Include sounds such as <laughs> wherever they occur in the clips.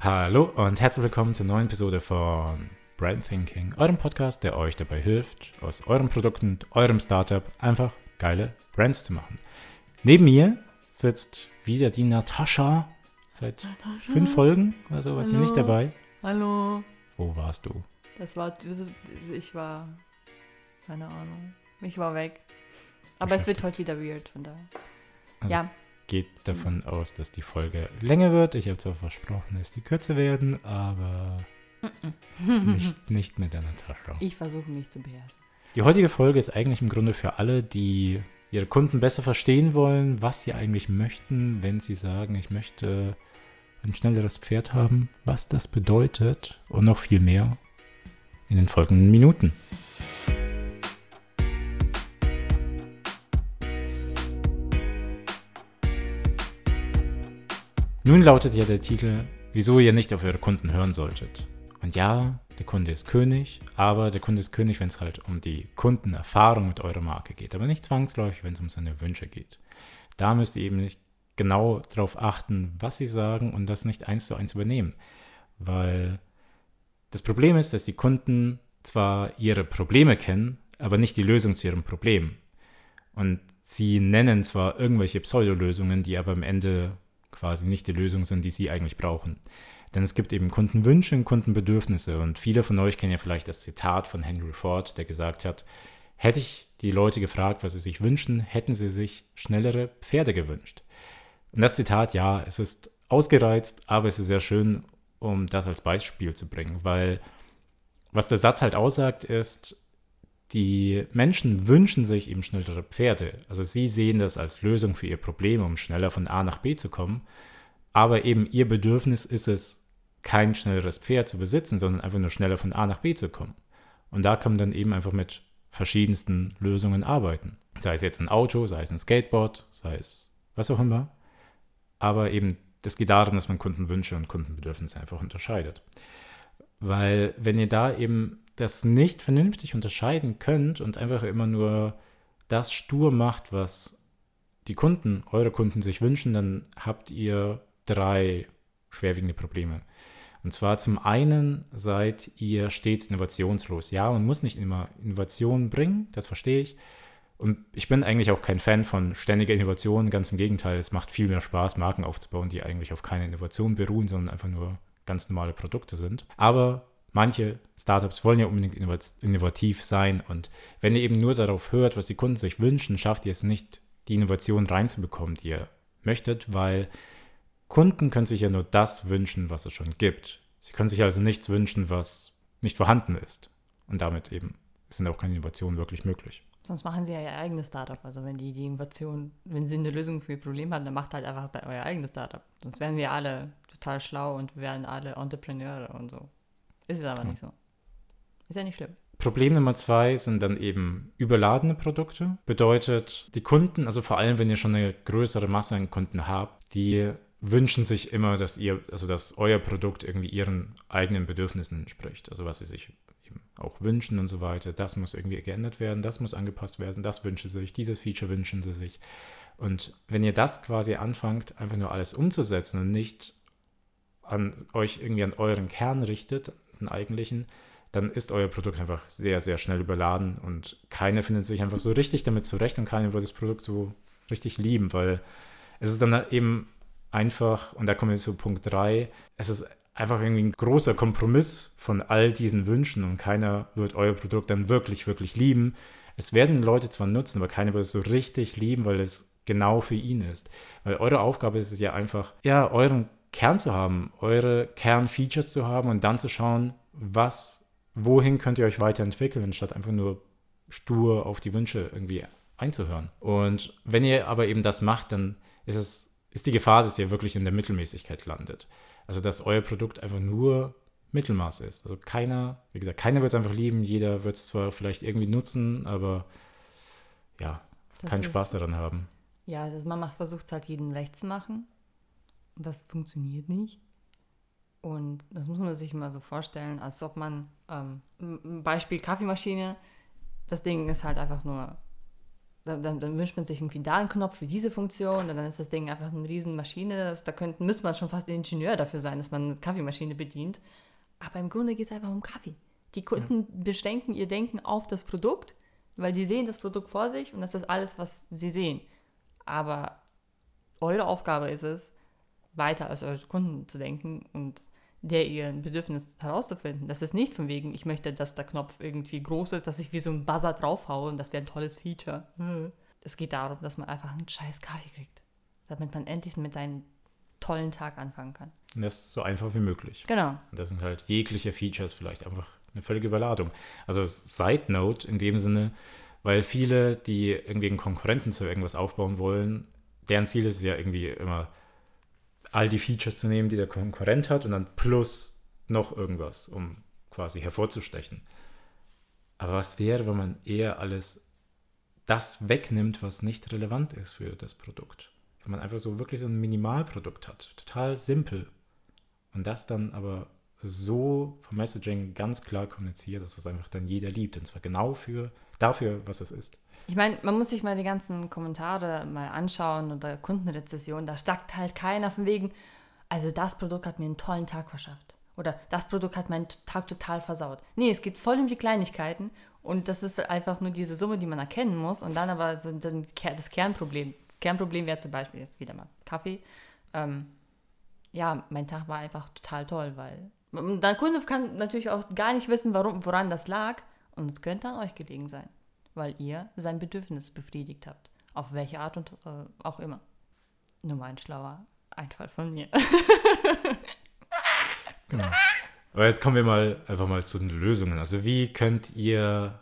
Hallo und herzlich willkommen zur neuen Episode von Brand Thinking, eurem Podcast, der euch dabei hilft, aus euren Produkten und eurem Startup einfach geile Brands zu machen. Neben mir sitzt wieder die Natascha seit Natascha. fünf Folgen oder so, war sie nicht dabei. Hallo. Wo warst du? Das war, ich war, keine Ahnung. Ich war weg. Aber es wird heute wieder weird, von daher. Also- ja, Geht davon aus, dass die Folge länger wird. Ich habe zwar versprochen, dass die kürzer werden, aber <laughs> nicht, nicht mit der Natascha. ich versuche mich zu beherrschen. Die heutige Folge ist eigentlich im Grunde für alle, die ihre Kunden besser verstehen wollen, was sie eigentlich möchten, wenn sie sagen, ich möchte ein schnelleres Pferd haben, was das bedeutet und noch viel mehr in den folgenden Minuten. Nun lautet ja der Titel, wieso ihr nicht auf eure Kunden hören solltet. Und ja, der Kunde ist König, aber der Kunde ist König, wenn es halt um die Kundenerfahrung mit eurer Marke geht, aber nicht zwangsläufig, wenn es um seine Wünsche geht. Da müsst ihr eben nicht genau darauf achten, was sie sagen und das nicht eins zu eins übernehmen. Weil das Problem ist, dass die Kunden zwar ihre Probleme kennen, aber nicht die Lösung zu ihrem Problem. Und sie nennen zwar irgendwelche Pseudolösungen, die aber am Ende quasi nicht die Lösung sind, die sie eigentlich brauchen. Denn es gibt eben Kundenwünsche und Kundenbedürfnisse. Und viele von euch kennen ja vielleicht das Zitat von Henry Ford, der gesagt hat, hätte ich die Leute gefragt, was sie sich wünschen, hätten sie sich schnellere Pferde gewünscht. Und das Zitat, ja, es ist ausgereizt, aber es ist sehr schön, um das als Beispiel zu bringen, weil was der Satz halt aussagt, ist, die Menschen wünschen sich eben schnellere Pferde. Also sie sehen das als Lösung für ihr Problem, um schneller von A nach B zu kommen. Aber eben ihr Bedürfnis ist es, kein schnelleres Pferd zu besitzen, sondern einfach nur schneller von A nach B zu kommen. Und da kann man dann eben einfach mit verschiedensten Lösungen arbeiten. Sei es jetzt ein Auto, sei es ein Skateboard, sei es was auch immer. Aber eben, das geht darum, dass man Kundenwünsche und Kundenbedürfnisse einfach unterscheidet. Weil wenn ihr da eben das nicht vernünftig unterscheiden könnt und einfach immer nur das stur macht, was die Kunden, eure Kunden sich wünschen, dann habt ihr drei schwerwiegende Probleme. Und zwar zum einen seid ihr stets innovationslos. Ja, man muss nicht immer Innovationen bringen, das verstehe ich. Und ich bin eigentlich auch kein Fan von ständiger Innovation, ganz im Gegenteil, es macht viel mehr Spaß, Marken aufzubauen, die eigentlich auf keine Innovation beruhen, sondern einfach nur ganz normale Produkte sind. Aber manche Startups wollen ja unbedingt innovativ sein und wenn ihr eben nur darauf hört, was die Kunden sich wünschen, schafft ihr es nicht, die Innovation reinzubekommen, die ihr möchtet, weil Kunden können sich ja nur das wünschen, was es schon gibt. Sie können sich also nichts wünschen, was nicht vorhanden ist. Und damit eben sind auch keine Innovationen wirklich möglich. Sonst machen sie ja ihr eigenes Startup. Also wenn die die Innovation, wenn sie eine Lösung für ihr Problem haben, dann macht halt einfach euer eigenes Startup. Sonst wären wir alle total schlau und wären alle Entrepreneure und so. Ist es aber Ja. nicht so. Ist ja nicht schlimm. Problem Nummer zwei sind dann eben überladene Produkte. Bedeutet, die Kunden, also vor allem, wenn ihr schon eine größere Masse an Kunden habt, die wünschen sich immer, dass ihr, also dass euer Produkt irgendwie ihren eigenen Bedürfnissen entspricht. Also was sie sich auch wünschen und so weiter. Das muss irgendwie geändert werden, das muss angepasst werden, das wünschen sie sich, dieses Feature wünschen sie sich. Und wenn ihr das quasi anfangt, einfach nur alles umzusetzen und nicht an euch irgendwie an euren Kern richtet, den eigentlichen, dann ist euer Produkt einfach sehr, sehr schnell überladen und keiner findet sich einfach so richtig damit zurecht und keiner wird das Produkt so richtig lieben, weil es ist dann eben einfach, und da kommen wir zu Punkt 3, es ist einfach irgendwie ein großer Kompromiss von all diesen Wünschen und keiner wird euer Produkt dann wirklich, wirklich lieben. Es werden Leute zwar nutzen, aber keiner wird es so richtig lieben, weil es genau für ihn ist. Weil eure Aufgabe ist es ja einfach, ja, euren Kern zu haben, eure Kernfeatures zu haben und dann zu schauen, was, wohin könnt ihr euch weiterentwickeln, anstatt einfach nur stur auf die Wünsche irgendwie einzuhören. Und wenn ihr aber eben das macht, dann ist es, ist die Gefahr, dass ihr wirklich in der Mittelmäßigkeit landet. Also dass euer Produkt einfach nur Mittelmaß ist. Also keiner, wie gesagt, keiner wird es einfach lieben, jeder wird es zwar vielleicht irgendwie nutzen, aber ja, Das keinen ist- Spaß daran haben. Ja, das Mama versucht es halt jedem recht zu machen. Das funktioniert nicht. Und das muss man sich mal so vorstellen, als ob man, ähm, Beispiel Kaffeemaschine, das Ding ist halt einfach nur dann, dann, dann, wünscht man sich irgendwie da einen Knopf für diese Funktion und dann ist das Ding einfach eine riesen Maschine. Also da könnte, müsste man schon fast ein Ingenieur dafür sein, dass man eine Kaffeemaschine bedient. Aber im Grunde geht es einfach um Kaffee. Die Kunden ja. beschränken ihr Denken auf das Produkt, weil die sehen das Produkt vor sich und das ist alles, was sie sehen. Aber eure Aufgabe ist es, weiter als eure Kunden zu denken und der ihr Bedürfnis herauszufinden. Das ist nicht von wegen, ich möchte, dass der Knopf irgendwie groß ist, dass ich wie so ein Buzzer draufhaue und das wäre ein tolles Feature. Hm. Es geht darum, dass man einfach einen scheiß Kaffee kriegt, damit man endlich mit seinem tollen Tag anfangen kann. Und das ist so einfach wie möglich. Genau. Und das sind halt jegliche Features vielleicht einfach eine völlige Überladung. Also Side Note in dem Sinne, weil viele, die irgendwie einen Konkurrenten zu irgendwas aufbauen wollen, deren Ziel ist es ja irgendwie immer, all die Features zu nehmen, die der Konkurrent hat und dann plus noch irgendwas, um quasi hervorzustechen. Aber was wäre, wenn man eher alles das wegnimmt, was nicht relevant ist für das Produkt? Wenn man einfach so wirklich so ein Minimalprodukt hat, total simpel. Und das dann aber so vom Messaging ganz klar kommuniziert, dass es einfach dann jeder liebt. Und zwar genau für, dafür, was es ist. Ich meine, man muss sich mal die ganzen Kommentare mal anschauen oder Kundenrezessionen. Da sagt halt keiner von wegen, also das Produkt hat mir einen tollen Tag verschafft. Oder das Produkt hat meinen Tag total versaut. Nee, es geht voll um die Kleinigkeiten und das ist einfach nur diese Summe, die man erkennen muss. Und dann aber so das Kernproblem. Das Kernproblem wäre zum Beispiel jetzt wieder mal Kaffee. Ähm, ja, mein Tag war einfach total toll, weil der Kunde kann natürlich auch gar nicht wissen, warum, woran das lag. Und es könnte an euch gelegen sein weil ihr sein Bedürfnis befriedigt habt. Auf welche Art und äh, auch immer. Nur mal ein schlauer Einfall von mir. <laughs> genau. Aber jetzt kommen wir mal einfach mal zu den Lösungen. Also wie könnt ihr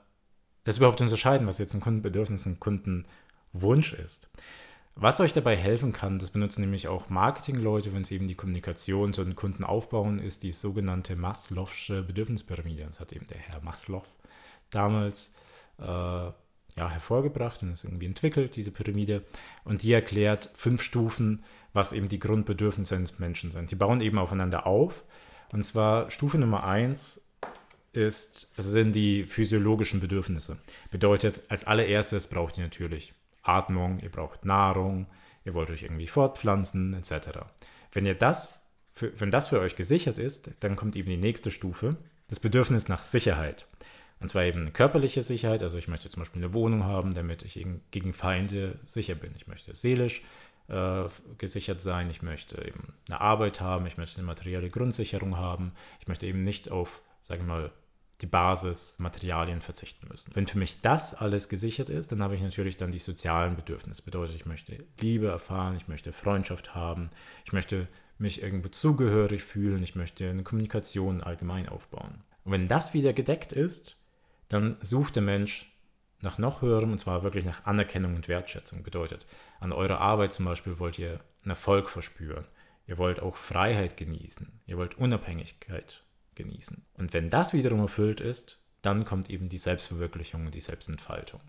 das überhaupt unterscheiden, was jetzt ein Kundenbedürfnis, ein Kundenwunsch ist? Was euch dabei helfen kann, das benutzen nämlich auch Marketingleute, wenn sie eben die Kommunikation zu den Kunden aufbauen, ist die sogenannte Maslow'sche Bedürfnispyramide. Das hat eben der Herr Maslow damals ja, hervorgebracht und ist irgendwie entwickelt, diese Pyramide. Und die erklärt fünf Stufen, was eben die Grundbedürfnisse des Menschen sind. Die bauen eben aufeinander auf. Und zwar Stufe Nummer eins ist, also sind die physiologischen Bedürfnisse. Bedeutet, als allererstes braucht ihr natürlich Atmung, ihr braucht Nahrung, ihr wollt euch irgendwie fortpflanzen, etc. Wenn ihr das, für, wenn das für euch gesichert ist, dann kommt eben die nächste Stufe, das Bedürfnis nach Sicherheit. Und zwar eben körperliche Sicherheit, also ich möchte zum Beispiel eine Wohnung haben, damit ich gegen Feinde sicher bin. Ich möchte seelisch äh, gesichert sein, ich möchte eben eine Arbeit haben, ich möchte eine materielle Grundsicherung haben, ich möchte eben nicht auf, sagen wir mal, die Basismaterialien verzichten müssen. Wenn für mich das alles gesichert ist, dann habe ich natürlich dann die sozialen Bedürfnisse. Bedeutet, ich möchte Liebe erfahren, ich möchte Freundschaft haben, ich möchte mich irgendwo zugehörig fühlen, ich möchte eine Kommunikation allgemein aufbauen. Und wenn das wieder gedeckt ist, dann sucht der Mensch nach noch höherem, und zwar wirklich nach Anerkennung und Wertschätzung. Bedeutet, an eurer Arbeit zum Beispiel wollt ihr einen Erfolg verspüren. Ihr wollt auch Freiheit genießen. Ihr wollt Unabhängigkeit genießen. Und wenn das wiederum erfüllt ist, dann kommt eben die Selbstverwirklichung und die Selbstentfaltung.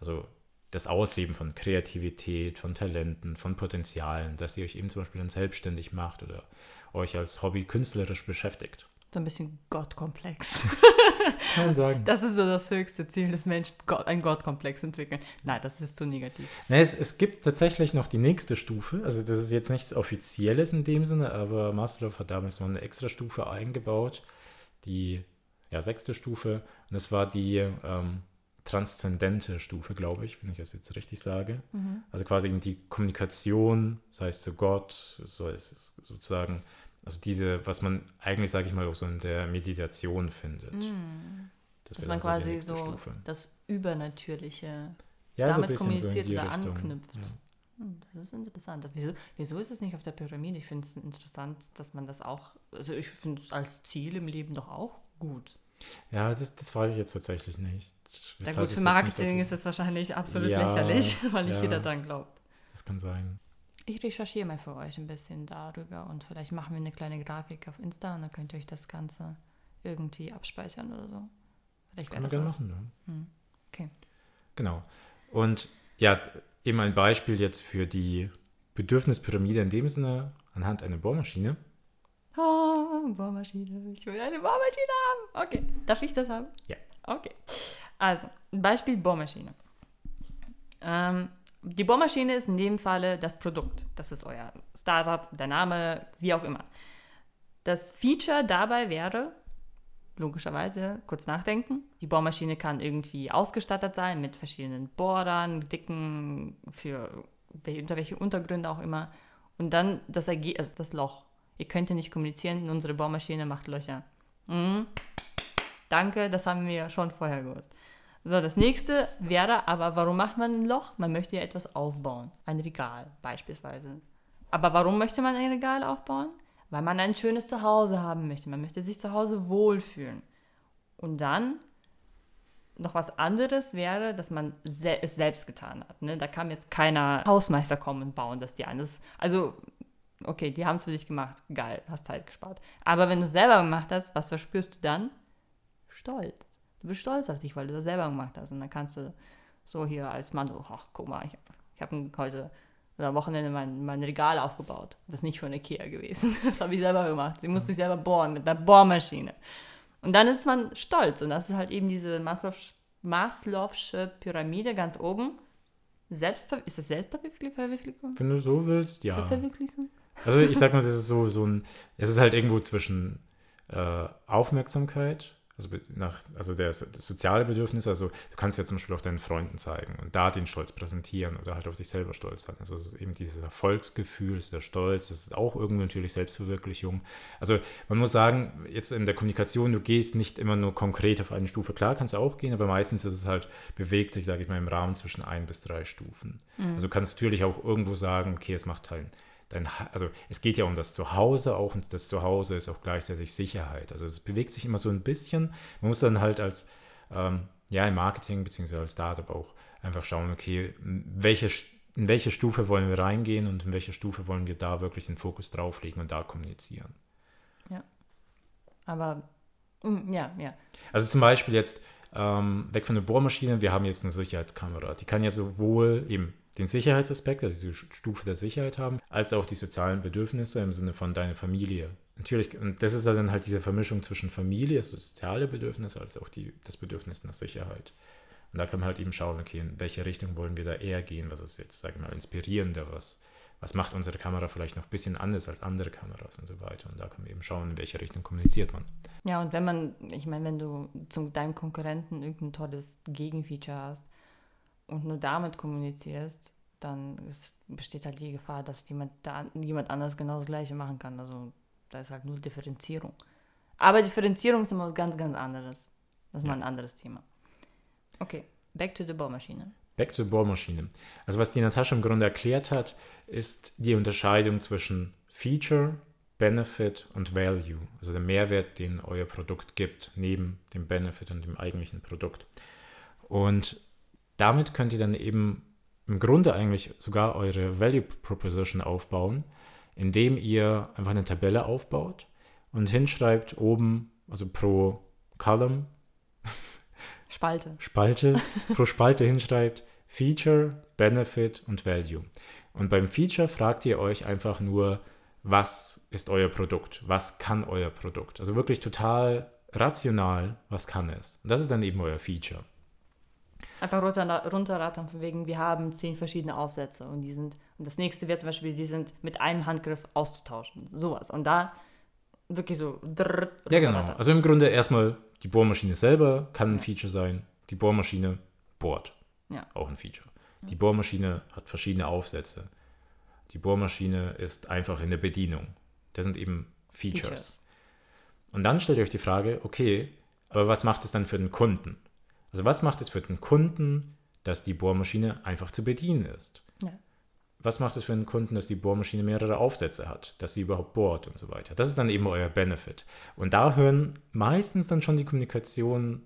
Also das Ausleben von Kreativität, von Talenten, von Potenzialen, dass ihr euch eben zum Beispiel dann selbstständig macht oder euch als Hobby künstlerisch beschäftigt so ein bisschen Gottkomplex. <laughs> Kann man sagen. Das ist so das höchste Ziel des Menschen, Gott, ein Gottkomplex entwickeln. Nein, das ist zu negativ. Nee, es, es gibt tatsächlich noch die nächste Stufe. Also das ist jetzt nichts Offizielles in dem Sinne, aber Maslow hat damals noch eine extra Stufe eingebaut, die ja, sechste Stufe. Und das war die ähm, transzendente Stufe, glaube ich, wenn ich das jetzt richtig sage. Mhm. Also quasi die Kommunikation, sei es zu Gott, so ist es sozusagen also diese, was man eigentlich, sage ich mal, auch so in der Meditation findet. Mm. Das Dass man quasi so Stufe. das Übernatürliche ja, damit so kommuniziert so oder Richtung. anknüpft. Ja. Hm, das ist interessant. Wieso, wieso ist es nicht auf der Pyramide? Ich finde es interessant, dass man das auch, also ich finde es als Ziel im Leben doch auch gut. Ja, das, das weiß ich jetzt tatsächlich nicht. Ja gut, für Marketing ist es wahrscheinlich absolut lächerlich, <laughs> weil nicht jeder dran glaubt. Das kann sein. Ich recherchiere mal für euch ein bisschen darüber und vielleicht machen wir eine kleine Grafik auf Insta und dann könnt ihr euch das Ganze irgendwie abspeichern oder so. Vielleicht Kann man gerne machen, ja. Hm. Okay. Genau. Und ja, eben ein Beispiel jetzt für die Bedürfnispyramide in dem Sinne anhand einer Bohrmaschine. Oh, Bohrmaschine. Ich will eine Bohrmaschine haben. Okay. Darf ich das haben? Ja. Okay. Also, Beispiel Bohrmaschine. Ähm, die Bohrmaschine ist in dem Falle das Produkt. Das ist euer Startup, der Name, wie auch immer. Das Feature dabei wäre, logischerweise, kurz nachdenken. Die Bohrmaschine kann irgendwie ausgestattet sein mit verschiedenen Bohrern, dicken, für unter welche Untergründe auch immer. Und dann das, Erge also das Loch. Ihr könnt nicht kommunizieren, unsere Bohrmaschine macht Löcher. Mhm. Danke, das haben wir schon vorher gewusst. So, das nächste wäre aber, warum macht man ein Loch? Man möchte ja etwas aufbauen. Ein Regal beispielsweise. Aber warum möchte man ein Regal aufbauen? Weil man ein schönes Zuhause haben möchte. Man möchte sich zu Hause wohlfühlen. Und dann noch was anderes wäre, dass man es selbst getan hat. Ne? Da kam jetzt keiner Hausmeister kommen und bauen das dir ein. Das, also, okay, die haben es für dich gemacht. Geil, hast Zeit gespart. Aber wenn du es selber gemacht hast, was verspürst du dann? Stolz. Du bist stolz auf dich, weil du das selber gemacht hast. Und dann kannst du so hier als Mann so, ach, guck mal, ich habe ich hab heute oder am Wochenende mein, mein Regal aufgebaut. Das ist nicht von Ikea gewesen. <laughs> Das habe ich selber gemacht. Sie musste sich selber bohren mit einer Bohrmaschine. Und dann ist man stolz. Und das ist halt eben diese Maslow'sche Pyramide ganz oben. Selbstver ist das Selbstverwirklichung? Wenn du so willst, ja. Verwirklichung? Also ich sag mal, das ist so, so ein, es ist halt irgendwo zwischen äh, Aufmerksamkeit also, nach, also der, das soziale Bedürfnis, also du kannst ja zum Beispiel auch deinen Freunden zeigen und da den Stolz präsentieren oder halt auf dich selber stolz sein. Also es ist eben dieses Erfolgsgefühl, ist der Stolz, das ist auch irgendwie natürlich Selbstverwirklichung. Also man muss sagen, jetzt in der Kommunikation, du gehst nicht immer nur konkret auf eine Stufe. Klar kannst du auch gehen, aber meistens ist es halt, bewegt sich, sage ich mal, im Rahmen zwischen ein bis drei Stufen. Mhm. Also kannst du natürlich auch irgendwo sagen, okay, es macht halt dein, also es geht ja um das Zuhause auch und das Zuhause ist auch gleichzeitig Sicherheit. Also es bewegt sich immer so ein bisschen. Man muss dann halt als, ähm, ja, im Marketing bzw. als Startup auch einfach schauen, okay, welche, in welche Stufe wollen wir reingehen und in welche Stufe wollen wir da wirklich den Fokus drauflegen und da kommunizieren. Ja. Aber, mm, ja, ja. Also zum Beispiel jetzt, ähm, weg von der Bohrmaschine, wir haben jetzt eine Sicherheitskamera. Die kann ja sowohl eben den Sicherheitsaspekt, also diese Stufe der Sicherheit haben, als auch die sozialen Bedürfnisse im Sinne von deiner Familie. Natürlich, und das ist dann halt diese Vermischung zwischen Familie, also soziale Bedürfnisse, als auch die, das Bedürfnis nach Sicherheit. Und da kann man halt eben schauen, okay, in welche Richtung wollen wir da eher gehen, was ist jetzt, sage ich mal, inspirierender, was, was macht unsere Kamera vielleicht noch ein bisschen anders als andere Kameras und so weiter. Und da kann man eben schauen, in welche Richtung kommuniziert man. Ja, und wenn man, ich meine, wenn du zu deinem Konkurrenten irgendein tolles Gegenfeature hast, und nur damit kommunizierst, dann ist, besteht halt die Gefahr, dass jemand, da, jemand anders genau das Gleiche machen kann. Also da ist halt nur Differenzierung. Aber Differenzierung ist immer was ganz, ganz anderes. Das ist ja. mal ein anderes Thema. Okay, back to the Bohrmaschine. Back to the Bohrmaschine. Also was die Natascha im Grunde erklärt hat, ist die Unterscheidung zwischen Feature, Benefit und Value. Also der Mehrwert, den euer Produkt gibt, neben dem Benefit und dem eigentlichen Produkt. Und damit könnt ihr dann eben im Grunde eigentlich sogar eure Value Proposition aufbauen, indem ihr einfach eine Tabelle aufbaut und hinschreibt oben, also pro Column, <laughs> Spalte. Spalte, <laughs> pro Spalte hinschreibt Feature, Benefit und Value. Und beim Feature fragt ihr euch einfach nur, was ist euer Produkt? Was kann euer Produkt? Also wirklich total rational, was kann es? Und das ist dann eben euer Feature. Einfach runter, runterrattern von wegen, wir haben zehn verschiedene Aufsätze und die sind, und das nächste wäre zum Beispiel, die sind mit einem Handgriff auszutauschen. Sowas. Und da wirklich so. Drrr, ja, genau. Also im Grunde erstmal die Bohrmaschine selber kann ein Feature sein. Die Bohrmaschine bohrt. Ja. Auch ein Feature. Die Bohrmaschine hat verschiedene Aufsätze. Die Bohrmaschine ist einfach in der Bedienung. Das sind eben Features. Features. Und dann stellt ihr euch die Frage, okay, aber was macht es dann für den Kunden? Also was macht es für den Kunden, dass die Bohrmaschine einfach zu bedienen ist? Ja. Was macht es für den Kunden, dass die Bohrmaschine mehrere Aufsätze hat, dass sie überhaupt bohrt und so weiter? Das ist dann eben euer Benefit. Und da hören meistens dann schon die Kommunikation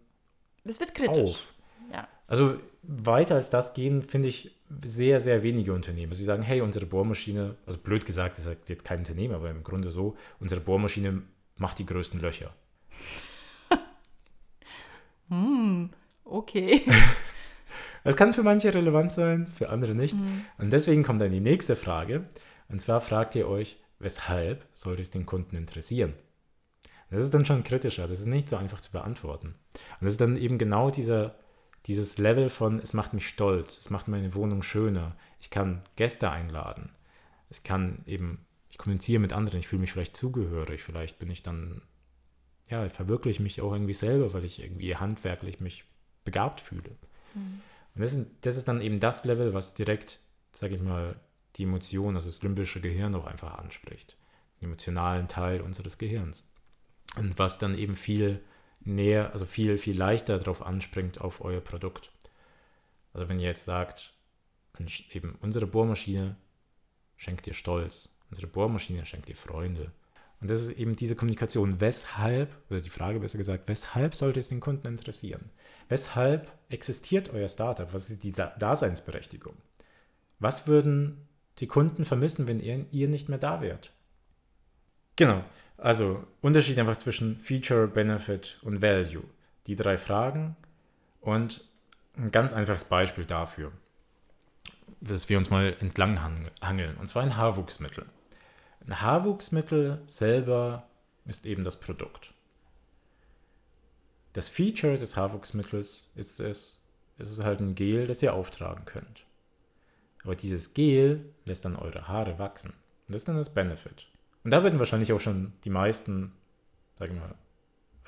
das wird kritisch. auf. Ja. Also weiter als das gehen, finde ich sehr, sehr wenige Unternehmen. Sie sagen, hey, unsere Bohrmaschine, also blöd gesagt, das sagt jetzt kein Unternehmen, aber im Grunde so, unsere Bohrmaschine macht die größten Löcher. <laughs> hm, Okay. <laughs> Das kann für manche relevant sein, für andere nicht. Mhm. Und deswegen kommt dann die nächste Frage. Und zwar fragt ihr euch, weshalb sollte es den Kunden interessieren? Das ist dann schon kritischer, das ist nicht so einfach zu beantworten. Und das ist dann eben genau dieser Dieses Level von, es macht mich stolz, es macht meine Wohnung schöner, ich kann Gäste einladen, ich kann eben, ich kommuniziere mit anderen, ich fühle mich vielleicht zugehörig, vielleicht bin ich dann, ja, verwirkliche mich auch irgendwie selber, weil ich irgendwie handwerklich mich begabt fühle. Mhm. Und das ist, das ist dann eben das Level, was direkt, sage ich mal, die Emotion, also das limbische Gehirn auch einfach anspricht. Den emotionalen Teil unseres Gehirns. Und was dann eben viel näher, also viel, viel leichter darauf anspringt auf euer Produkt. Also wenn ihr jetzt sagt, eben unsere Bohrmaschine schenkt dir Stolz, unsere Bohrmaschine schenkt dir Freunde. Und das ist eben diese Kommunikation. Weshalb, oder die Frage besser gesagt, weshalb sollte es den Kunden interessieren? Weshalb existiert euer Startup? Was ist die Daseinsberechtigung? Was würden die Kunden vermissen, wenn ihr, ihr nicht mehr da wärt? Genau. Also Unterschied einfach zwischen Feature, Benefit und Value. Die drei Fragen und ein ganz einfaches Beispiel dafür, dass wir uns mal entlang hangeln. Und zwar ein Haarwuchsmittel. Ein Haarwuchsmittel selber ist eben das Produkt. Das Feature des Haarwuchsmittels ist es, es ist halt ein Gel, das ihr auftragen könnt. Aber dieses Gel lässt dann eure Haare wachsen. Und das ist dann das Benefit. Und da würden wahrscheinlich auch schon die meisten, sagen wir mal,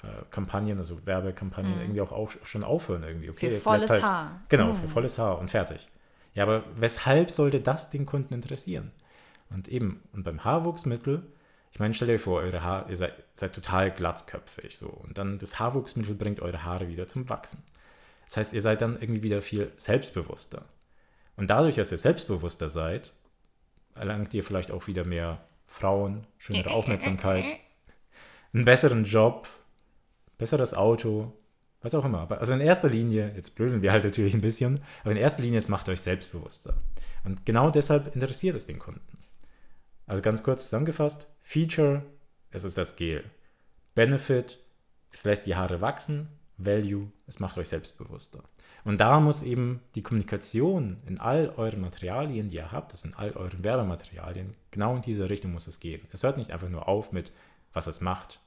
äh, Kampagnen, also Werbekampagnen, mm. irgendwie auch, auch, schon aufhören irgendwie. Okay, für volles halt, Haar. Genau, mm. für volles Haar und fertig. Ja, aber weshalb sollte das den Kunden interessieren? Und eben, und beim Haarwuchsmittel, ich meine, stellt euch vor, eure Haare, ihr seid, seid total glatzköpfig so. Und dann das Haarwuchsmittel bringt eure Haare wieder zum Wachsen. Das heißt, ihr seid dann irgendwie wieder viel selbstbewusster. Und dadurch, dass ihr selbstbewusster seid, erlangt ihr vielleicht auch wieder mehr Frauen, schönere <laughs> Aufmerksamkeit, einen besseren Job, besseres Auto, was auch immer. Also in erster Linie, jetzt blödeln wir halt natürlich ein bisschen, aber in erster Linie, es macht euch selbstbewusster. Und genau deshalb interessiert es den Kunden. Also ganz kurz zusammengefasst, Feature, es ist das Gel. Benefit, es lässt die Haare wachsen. Value, es macht euch selbstbewusster. Und da muss eben die Kommunikation in all euren Materialien, die ihr habt, das sind all euren Werbematerialien, genau in diese Richtung muss es gehen. Es hört nicht einfach nur auf mit, was es macht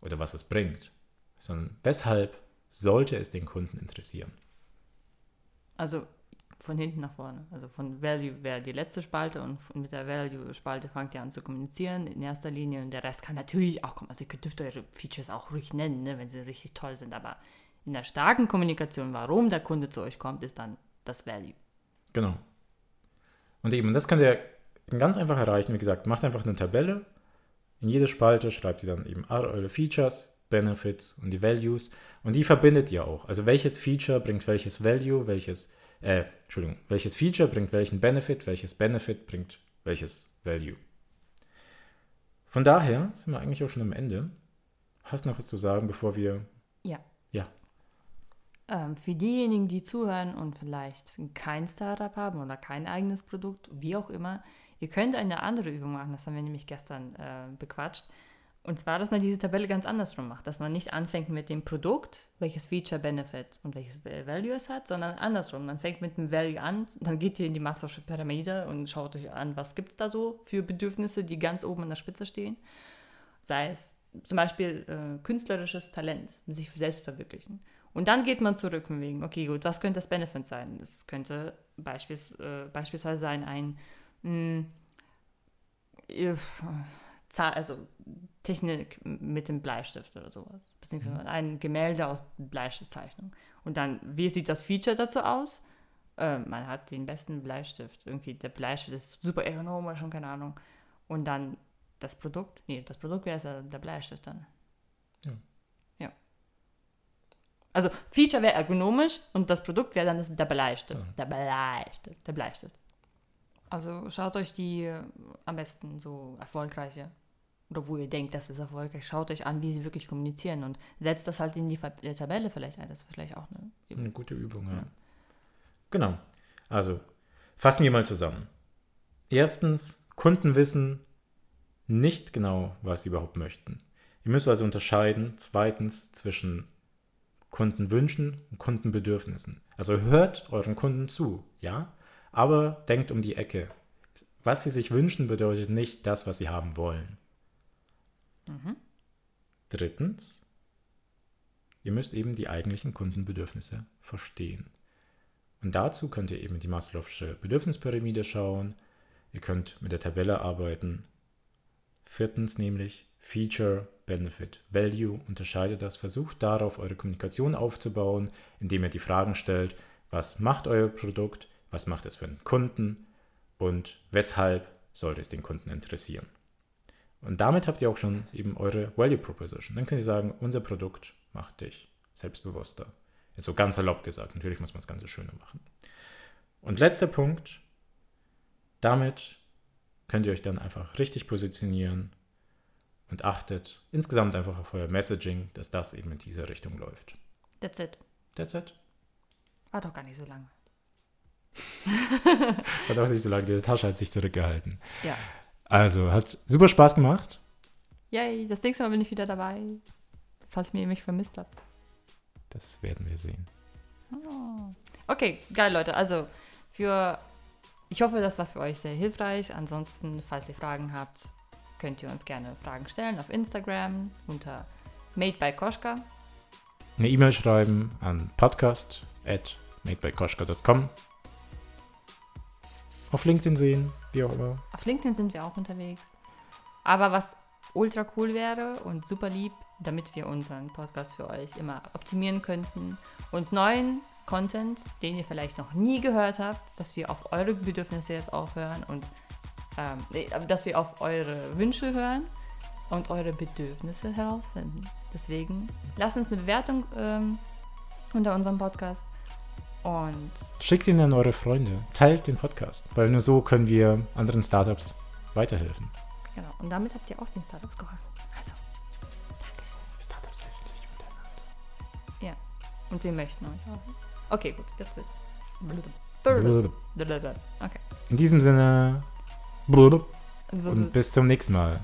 oder was es bringt, sondern weshalb sollte es den Kunden interessieren. Also von hinten nach vorne. Also von Value wäre die letzte Spalte und mit der Value-Spalte fangt ihr an zu kommunizieren in erster Linie und der Rest kann natürlich auch kommen. Also ihr dürft eure Features auch ruhig nennen, ne, wenn sie richtig toll sind, aber in der starken Kommunikation, warum der Kunde zu euch kommt, ist dann das Value. Genau. Und eben, das könnt ihr ganz einfach erreichen. Wie gesagt, macht einfach eine Tabelle. In jede Spalte schreibt ihr dann eben eure Features, Benefits und die Values. Und die verbindet ihr auch. Also welches Feature bringt welches Value, welches, äh, Entschuldigung, welches Feature bringt welchen Benefit, welches Benefit bringt welches Value. Von daher sind wir eigentlich auch schon am Ende. Hast du noch was zu sagen, bevor wir. Ja. Ja. Ähm, für diejenigen, die zuhören und vielleicht kein Startup haben oder kein eigenes Produkt, wie auch immer, ihr könnt eine andere Übung machen, das haben wir nämlich gestern äh, bequatscht. Und zwar, dass man diese Tabelle ganz andersrum macht, dass man nicht anfängt mit dem Produkt, welches Feature, Benefit und welches Value es hat, sondern andersrum. Man fängt mit dem Value an, dann geht ihr in die Mastersche Pyramide und schaut euch an, was gibt es da so für Bedürfnisse, die ganz oben an der Spitze stehen. Sei es zum Beispiel äh, künstlerisches Talent, sich selbst verwirklichen. Und dann geht man zurück und wegen, okay, gut, was könnte das Benefit sein? Das könnte beispiels, äh, beispielsweise sein ein mh, hm, also Technik mit dem Bleistift oder sowas. Beziehungsweise mhm. ein Gemälde aus Bleistiftzeichnung. Und dann, wie sieht das Feature dazu aus? Äh, man hat den besten Bleistift. Irgendwie der Bleistift ist super ergonomisch und keine Ahnung. Und dann das Produkt, nee, das Produkt wäre ja der Bleistift dann. Ja. ja. Also Feature wäre ergonomisch und das Produkt wäre dann das, der Bleistift. Ja. Der Bleistift. Der Bleistift. Also schaut euch die am besten so erfolgreiche oder wo ihr denkt, das ist erfolgreich, schaut euch an, wie sie wirklich kommunizieren und setzt das halt in die äh, Tabelle vielleicht ein. Das ist vielleicht auch eine, Übung. eine gute Übung. Ja. ja. Genau. Also fassen wir mal zusammen. Erstens, Kunden wissen nicht genau, was sie überhaupt möchten. Ihr müsst also unterscheiden, zweitens, zwischen Kundenwünschen und Kundenbedürfnissen. Also hört euren Kunden zu, ja, aber denkt um die Ecke. Was sie sich wünschen, bedeutet nicht das, was sie haben wollen. Mhm. Drittens, ihr müsst eben die eigentlichen Kundenbedürfnisse verstehen. Und dazu könnt ihr eben die Maslow'sche Bedürfnispyramide schauen. Ihr könnt mit der Tabelle arbeiten. Viertens nämlich Feature, Benefit, Value. Unterscheidet das. Versucht darauf eure Kommunikation aufzubauen, indem ihr die Fragen stellt, was macht euer Produkt, was macht es für einen Kunden und weshalb sollte es den Kunden interessieren. Und damit habt ihr auch schon eben eure Value Proposition. Dann könnt ihr sagen, unser Produkt macht dich selbstbewusster. Jetzt so ganz erlaubt gesagt. Natürlich muss man das Ganze schöner machen. Und letzter Punkt. Damit könnt ihr euch dann einfach richtig positionieren und achtet insgesamt einfach auf euer Messaging, dass das eben in diese Richtung läuft. That's it. That's it. War doch gar nicht so lange. <laughs> Hat auch nicht so lange, die Tasche hat sich zurückgehalten. Ja. Also, hat super Spaß gemacht. Yay, das nächste Mal bin ich wieder dabei. Falls ihr mich vermisst habt. Das werden wir sehen. Oh. Okay, geil, Leute. Also, für. Ich hoffe, das war für euch sehr hilfreich. Ansonsten, falls ihr Fragen habt, könnt ihr uns gerne Fragen stellen auf Instagram unter Made by Koschka. Eine E-Mail schreiben an podcast at madebykoschka.com. Auf LinkedIn sehen, wie auch immer. Auf LinkedIn sind wir auch unterwegs. Aber was ultra cool wäre und super lieb, damit wir unseren Podcast für euch immer optimieren könnten und neuen Content, den ihr vielleicht noch nie gehört habt, dass wir auf eure Bedürfnisse jetzt auch hören und ähm, dass wir auf eure Wünsche hören und eure Bedürfnisse herausfinden. Deswegen lasst uns eine Bewertung ähm, unter unserem Podcast und Schickt ihn an eure Freunde. Teilt den Podcast, weil nur so können wir anderen Startups weiterhelfen. genau. Und damit habt ihr auch den Startups geholfen. Also, Dankeschön. Startups helfen sich untereinander. Und wir möchten euch auch. Okay, gut, jetzt wird. Okay. In diesem Sinne, und bis zum nächsten Mal.